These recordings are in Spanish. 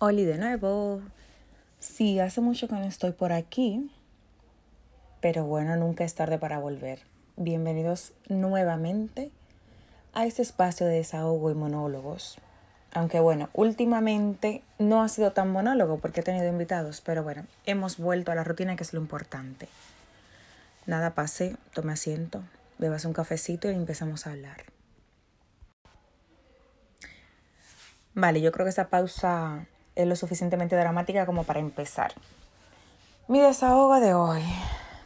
Oli de nuevo. Sí, hace mucho que no estoy por aquí, pero bueno, nunca es tarde para volver. Bienvenidos nuevamente a este espacio de desahogo y monólogos. Aunque bueno, últimamente no ha sido tan monólogo porque he tenido invitados, pero bueno, hemos vuelto a la rutina que es lo importante. Nada, pase, tome asiento, bebas un cafecito y empezamos a hablar. Vale, yo creo que esa pausa es lo suficientemente dramática como para empezar. Mi desahogo de hoy,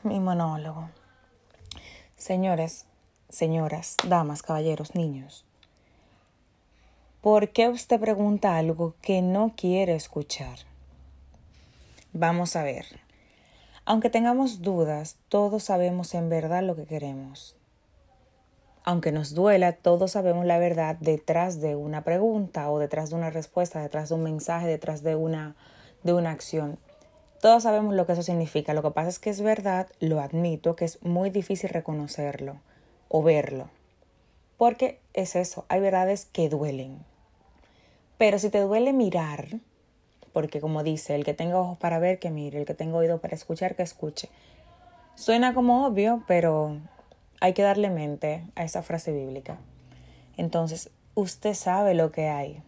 mi monólogo. Señores, señoras, damas, caballeros, niños, ¿por qué usted pregunta algo que no quiere escuchar? Vamos a ver. Aunque tengamos dudas, todos sabemos en verdad lo que queremos. Aunque nos duela, todos sabemos la verdad detrás de una pregunta o detrás de una respuesta, detrás de un mensaje, detrás de una, de una acción. Todos sabemos lo que eso significa. Lo que pasa es que es verdad, lo admito, que es muy difícil reconocerlo o verlo. Porque es eso, hay verdades que duelen. Pero si te duele mirar, porque como dice, el que tenga ojos para ver, que mire, el que tenga oído para escuchar, que escuche. Suena como obvio, pero hay que darle mente a esa frase bíblica. Entonces, usted sabe lo que hay.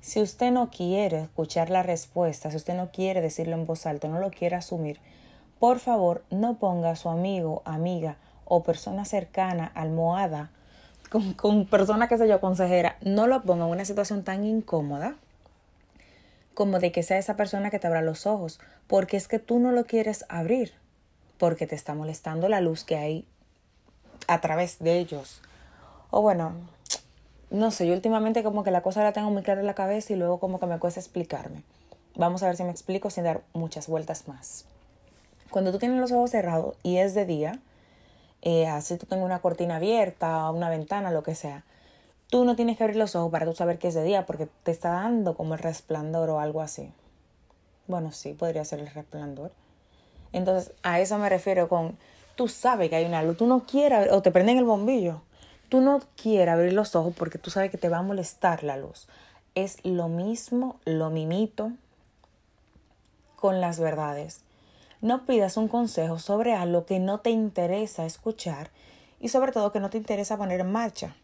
Si usted no quiere escuchar la respuesta, si usted no quiere decirlo en voz alta, no lo quiere asumir, por favor no ponga a su amigo, amiga o persona cercana, almohada, con, persona que sé yo, consejera, no lo ponga en una situación tan incómoda como de que sea esa persona que te abra los ojos, porque es que tú no lo quieres abrir, porque te está molestando la luz que hay a través de ellos. O bueno, no sé, yo últimamente como que la cosa la tengo muy clara en la cabeza y luego como que me cuesta explicarme. Vamos a ver si me explico sin dar muchas vueltas más. Cuando tú tienes los ojos cerrados y es de día, eh, así tú tengas una cortina abierta, una ventana, lo que sea, tú no tienes que abrir los ojos para tú saber que es de día porque te está dando como el resplandor o algo así. Bueno, sí, podría ser el resplandor. Entonces, a eso me refiero con tú sabes que hay una luz, tú no quieres, o te prenden el bombillo, tú no quieres abrir los ojos porque tú sabes que te va a molestar la luz. Es lo mismo, lo mimito con las verdades. No pidas un consejo sobre algo que no te interesa escuchar y sobre todo que no te interesa poner en marcha.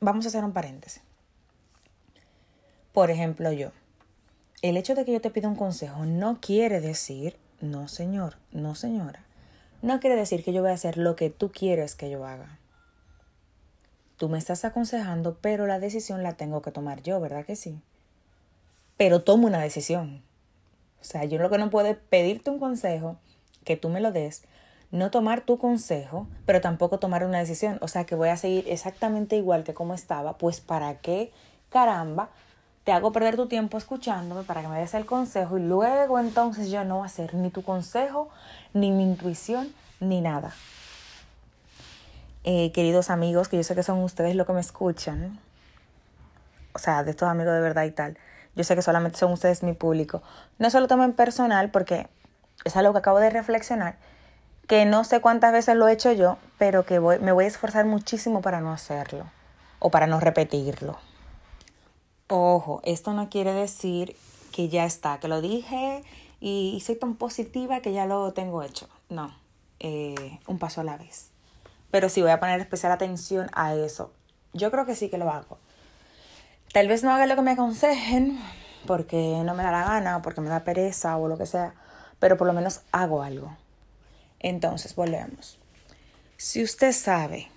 Vamos a hacer un paréntesis. Por ejemplo, yo. El hecho de que yo te pida un consejo no quiere decir, no señor, no señora, no quiere decir que yo voy a hacer lo que tú quieres que yo haga. Tú me estás aconsejando, pero la decisión la tengo que tomar yo, ¿verdad que sí? Pero tomo una decisión. O sea, yo lo que no puedo es pedirte un consejo, que tú me lo des, no tomar tu consejo, pero tampoco tomar una decisión. O sea, que voy a seguir exactamente igual que como estaba, pues para qué caramba te hago perder tu tiempo escuchándome para que me des el consejo y luego entonces yo no voy a hacer ni tu consejo, ni mi intuición, ni nada. Eh, queridos amigos, que yo sé que son ustedes los que me escuchan, o sea, de estos amigos de verdad y tal, yo sé que solamente son ustedes mi público. No se lo tomen personal porque es algo que acabo de reflexionar, que no sé cuántas veces lo he hecho yo, pero que voy, me voy a esforzar muchísimo para no hacerlo o para no repetirlo. Ojo, esto no quiere decir que ya está, que lo dije y soy tan positiva que ya lo tengo hecho. No, eh, un paso a la vez. Pero sí voy a poner especial atención a eso. Yo creo que sí que lo hago. Tal vez no haga lo que me aconsejen porque no me da la gana, porque me da pereza o lo que sea, pero por lo menos hago algo. Entonces, volvemos. Si usted sabe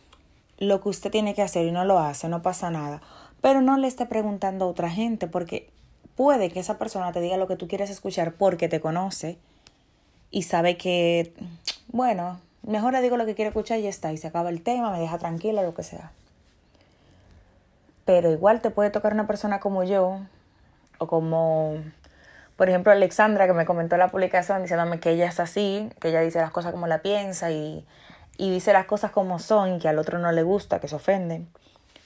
lo que usted tiene que hacer y no lo hace, no pasa nada pero no le esté preguntando a otra gente porque puede que esa persona te diga lo que tú quieres escuchar porque te conoce y sabe que, bueno, mejor le digo lo que quiere escuchar y ya está, y se acaba el tema, me deja tranquila, lo que sea. Pero igual te puede tocar una persona como yo, o como, por ejemplo, Alexandra, que me comentó la publicación diciéndome que ella es así, que ella dice las cosas como la piensa y, y dice las cosas como son y que al otro no le gusta, que se ofende.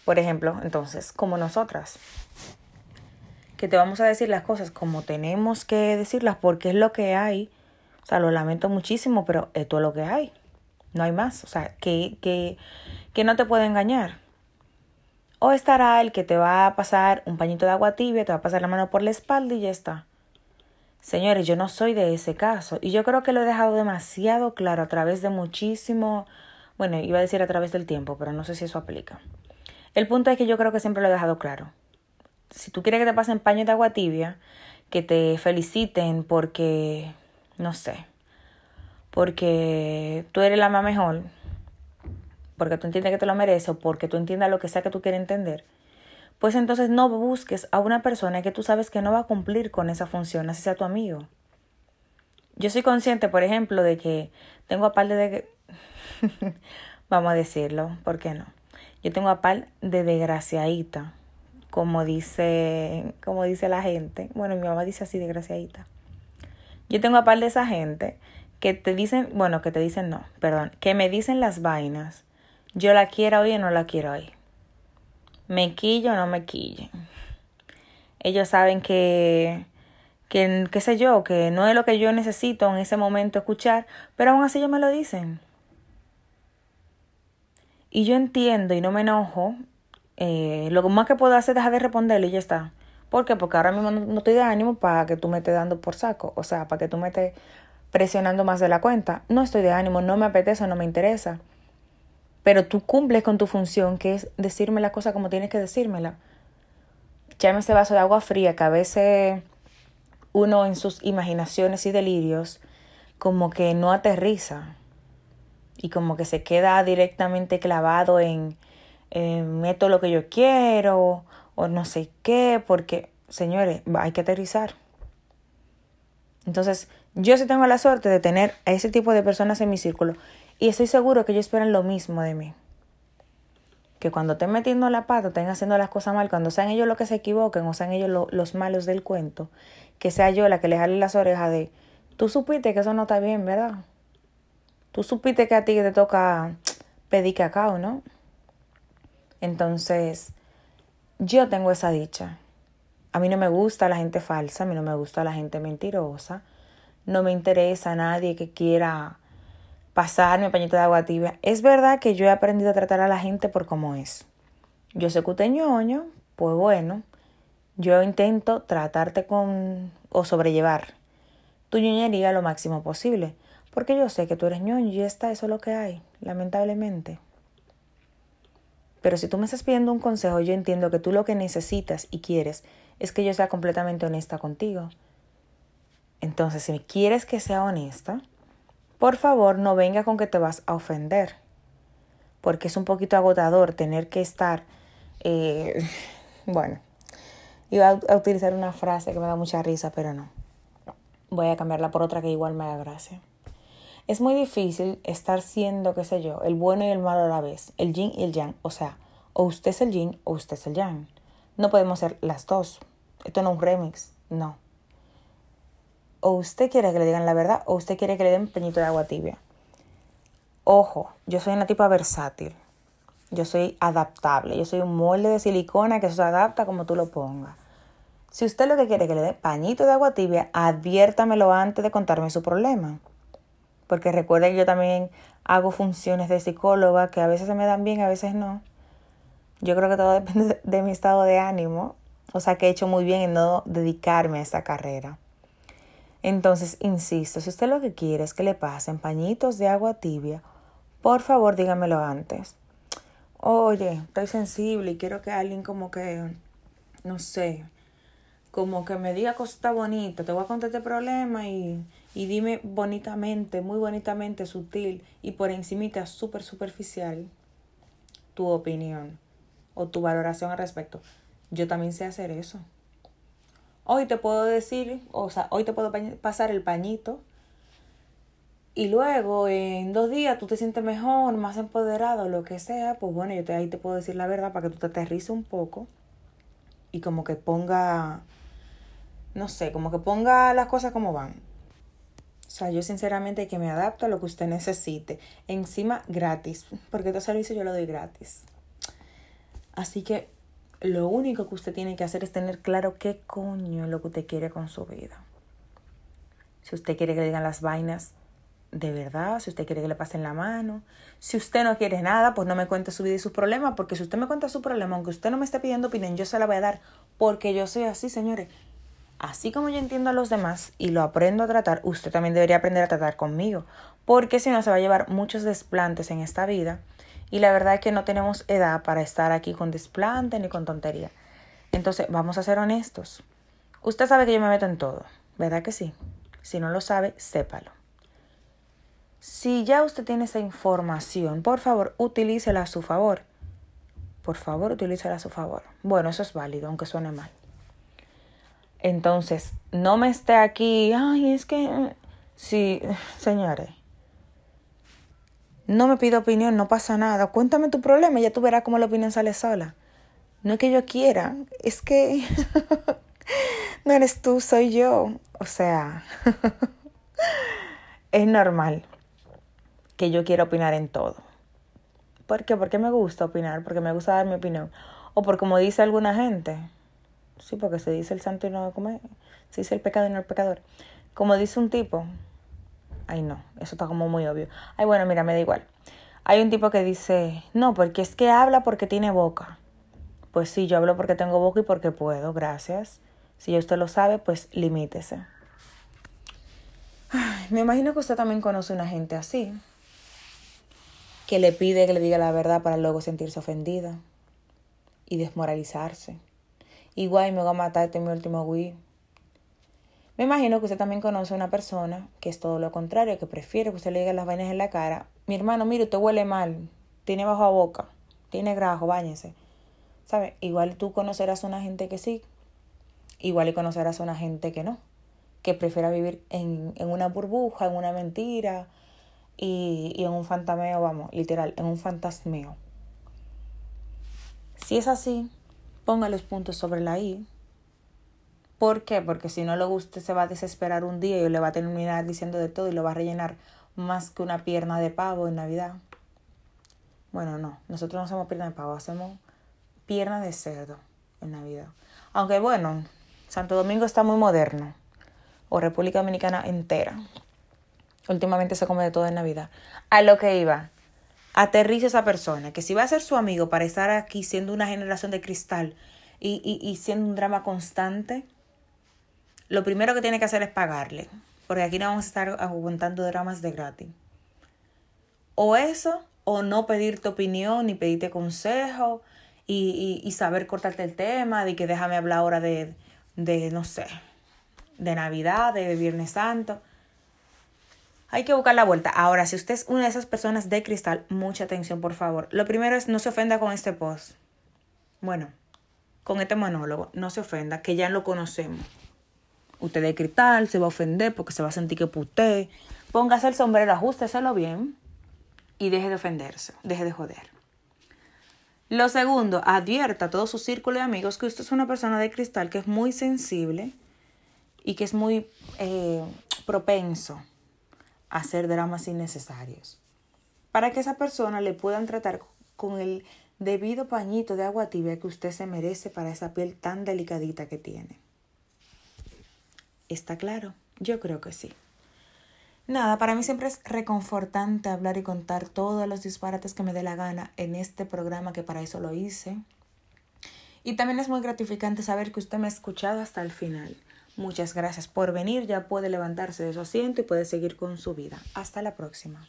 Por ejemplo, entonces, como nosotras, que te vamos a decir las cosas como tenemos que decirlas porque es lo que hay. O sea, lo lamento muchísimo, pero esto es lo que hay. No hay más. O sea, que, que, que no te puede engañar. O estará el que te va a pasar un pañito de agua tibia, te va a pasar la mano por la espalda y ya está. Señores, yo no soy de ese caso y yo creo que lo he dejado demasiado claro a través de muchísimo, bueno, iba a decir a través del tiempo, pero no sé si eso aplica. El punto es que yo creo que siempre lo he dejado claro. Si tú quieres que te pasen paños de agua tibia, que te feliciten porque, no sé, porque tú eres la más mejor, porque tú entiendes que te lo mereces o porque tú entiendas lo que sea que tú quieres entender, pues entonces no busques a una persona que tú sabes que no va a cumplir con esa función, así sea tu amigo. Yo soy consciente, por ejemplo, de que tengo a par de... Vamos a decirlo, ¿por qué no? Yo tengo a par de desgraciadita, como dice, como dice la gente. Bueno, mi mamá dice así, desgraciadita. Yo tengo a par de esa gente que te dicen, bueno, que te dicen no, perdón, que me dicen las vainas yo la quiero hoy o no la quiero hoy. Me quillo o no me quille. Ellos saben que, que, qué sé yo, que no es lo que yo necesito en ese momento escuchar, pero aún así ellos me lo dicen. Y yo entiendo y no me enojo. Eh, lo más que puedo hacer es dejar de responderle y ya está. ¿Por qué? Porque ahora mismo no, estoy de ánimo para que tú me estés dando por saco. O sea, para que tú me estés presionando más de la cuenta. No estoy de ánimo, no me apetece, no me interesa pero tú cumples con tu función, que es decirme la cosa como tienes que decírmela. Llame ese vaso de agua fría que a veces uno en sus imaginaciones y delirios como que no aterriza y como que se queda directamente clavado en meto lo que yo quiero o no sé qué, porque señores, hay que aterrizar. Entonces, yo sí tengo la suerte de tener a ese tipo de personas en mi círculo y estoy seguro que ellos esperan lo mismo de mí. Que cuando estén metiendo la pata, estén haciendo las cosas mal, cuando sean ellos los que se equivoquen o sean ellos los malos del cuento, que sea yo la que les jale las orejas de, tú supiste que eso no está bien, ¿verdad? Tú supiste que a ti te toca pedir cacao, ¿no? Entonces, yo tengo esa dicha. A mí no me gusta la gente falsa, a mí no me gusta la gente mentirosa. No me interesa a nadie que quiera pasarme pañito de agua tibia. Es verdad que yo he aprendido a tratar a la gente por cómo es. Yo sé que ñoño, pues bueno, yo intento tratarte con o sobrellevar tu ñoñería lo máximo posible. Porque yo sé que tú eres ñoño y está, eso es lo que hay, lamentablemente. Pero si tú me estás pidiendo un consejo, yo entiendo que tú lo que necesitas y quieres es que yo sea completamente honesta contigo. Entonces, si quieres que sea honesta, por favor no venga con que te vas a ofender, porque es un poquito agotador tener que estar, eh, bueno, iba a utilizar una frase que me da mucha risa, pero no. Voy a cambiarla por otra que igual me da gracia. Es muy difícil estar siendo, qué sé yo, el bueno y el malo a la vez, el yin y el yang. O sea, o usted es el yin o usted es el yang. No podemos ser las dos. Esto no es un remix, no o usted quiere que le digan la verdad o usted quiere que le den peñito de agua tibia. Ojo, yo soy una tipa versátil. Yo soy adaptable. Yo soy un molde de silicona que se adapta como tú lo pongas. Si usted lo que quiere que le dé pañito de agua tibia, adviértamelo antes de contarme su problema. Porque recuerde que yo también hago funciones de psicóloga que a veces se me dan bien, a veces no. Yo creo que todo depende de mi estado de ánimo. O sea que he hecho muy bien en no dedicarme a esta carrera. Entonces, insisto, si usted lo que quiere es que le pasen pañitos de agua tibia, por favor dígamelo antes. Oye, estoy sensible y quiero que alguien como que, no sé, como que me diga cosas bonitas, te voy a contar este problema y, y dime bonitamente, muy bonitamente, sutil y por encimita, súper superficial, tu opinión o tu valoración al respecto. Yo también sé hacer eso. Hoy te puedo decir, o sea, hoy te puedo pasar el pañito y luego en dos días tú te sientes mejor, más empoderado, lo que sea, pues bueno, yo te, ahí te puedo decir la verdad para que tú te aterrices un poco y como que ponga, no sé, como que ponga las cosas como van. O sea, yo sinceramente que me adapto a lo que usted necesite. Encima gratis, porque este servicio yo lo doy gratis. Así que lo único que usted tiene que hacer es tener claro qué coño es lo que usted quiere con su vida. Si usted quiere que le digan las vainas de verdad, si usted quiere que le pasen la mano. Si usted no quiere nada, pues no me cuente su vida y sus problemas, porque si usted me cuenta su problema, aunque usted no me esté pidiendo opinión, yo se la voy a dar, porque yo soy así, señores. Así como yo entiendo a los demás y lo aprendo a tratar, usted también debería aprender a tratar conmigo, porque si no se va a llevar muchos desplantes en esta vida. Y la verdad es que no tenemos edad para estar aquí con desplante ni con tontería. Entonces, vamos a ser honestos. Usted sabe que yo me meto en todo, ¿verdad que sí? Si no lo sabe, sépalo. Si ya usted tiene esa información, por favor, utilícela a su favor. Por favor, utilícela a su favor. Bueno, eso es válido, aunque suene mal. Entonces, no me esté aquí, ay, es que, sí, señores, no me pido opinión, no pasa nada. Cuéntame tu problema, ya tú verás cómo la opinión sale sola. No es que yo quiera, es que no eres tú, soy yo. O sea, es normal que yo quiera opinar en todo. ¿Por qué? Porque me gusta opinar, porque me gusta dar mi opinión. O por como dice alguna gente. Sí, porque se dice el santo y no come. Se dice el pecado y no el pecador. Como dice un tipo. Ay, no, eso está como muy obvio. Ay, bueno, mira, me da igual. Hay un tipo que dice, no, porque es que habla porque tiene boca. Pues sí, yo hablo porque tengo boca y porque puedo, gracias. Si ya usted lo sabe, pues limítese. Ay, me imagino que usted también conoce una gente así que le pide que le diga la verdad para luego sentirse ofendida y desmoralizarse. Igual me va a matar este mi último Wii. Me imagino que usted también conoce a una persona que es todo lo contrario, que prefiere que usted le diga las vainas en la cara. Mi hermano, mire, usted huele mal, tiene bajo a boca, tiene grajo, báñese. ¿Sabe? Igual tú conocerás a una gente que sí, igual y conocerás a una gente que no, que prefiera vivir en, en una burbuja, en una mentira, y, y en un fantameo, vamos, literal, en un fantasmeo. Si es así, ponga los puntos sobre la I. ¿Por qué? Porque si no le gusta, se va a desesperar un día y le va a terminar diciendo de todo y lo va a rellenar más que una pierna de pavo en Navidad. Bueno, no, nosotros no hacemos pierna de pavo, hacemos pierna de cerdo en Navidad. Aunque bueno, Santo Domingo está muy moderno, o República Dominicana entera. Últimamente se come de todo en Navidad. A lo que iba. Aterriza esa persona, que si va a ser su amigo para estar aquí siendo una generación de cristal y, y, y siendo un drama constante, lo primero que tiene que hacer es pagarle. Porque aquí no vamos a estar aguantando dramas de gratis. O eso, o no pedirte opinión, ni pedirte consejo, y, y, y saber cortarte el tema, de que déjame hablar ahora de, de, no sé, de Navidad, de Viernes Santo. Hay que buscar la vuelta. Ahora, si usted es una de esas personas de cristal, mucha atención, por favor. Lo primero es no se ofenda con este post. Bueno, con este monólogo, no se ofenda, que ya lo conocemos. Usted de cristal se va a ofender porque se va a sentir que puté. Póngase el sombrero, ajusteselo bien y deje de ofenderse, deje de joder. Lo segundo, advierta a todo su círculo de amigos que usted es una persona de cristal que es muy sensible y que es muy eh, propenso hacer dramas innecesarios. Para que esa persona le puedan tratar con el debido pañito de agua tibia que usted se merece para esa piel tan delicadita que tiene. ¿Está claro? Yo creo que sí. Nada, para mí siempre es reconfortante hablar y contar todos los disparates que me dé la gana en este programa que para eso lo hice. Y también es muy gratificante saber que usted me ha escuchado hasta el final. Muchas gracias por venir. Ya puede levantarse de su asiento y puede seguir con su vida. Hasta la próxima.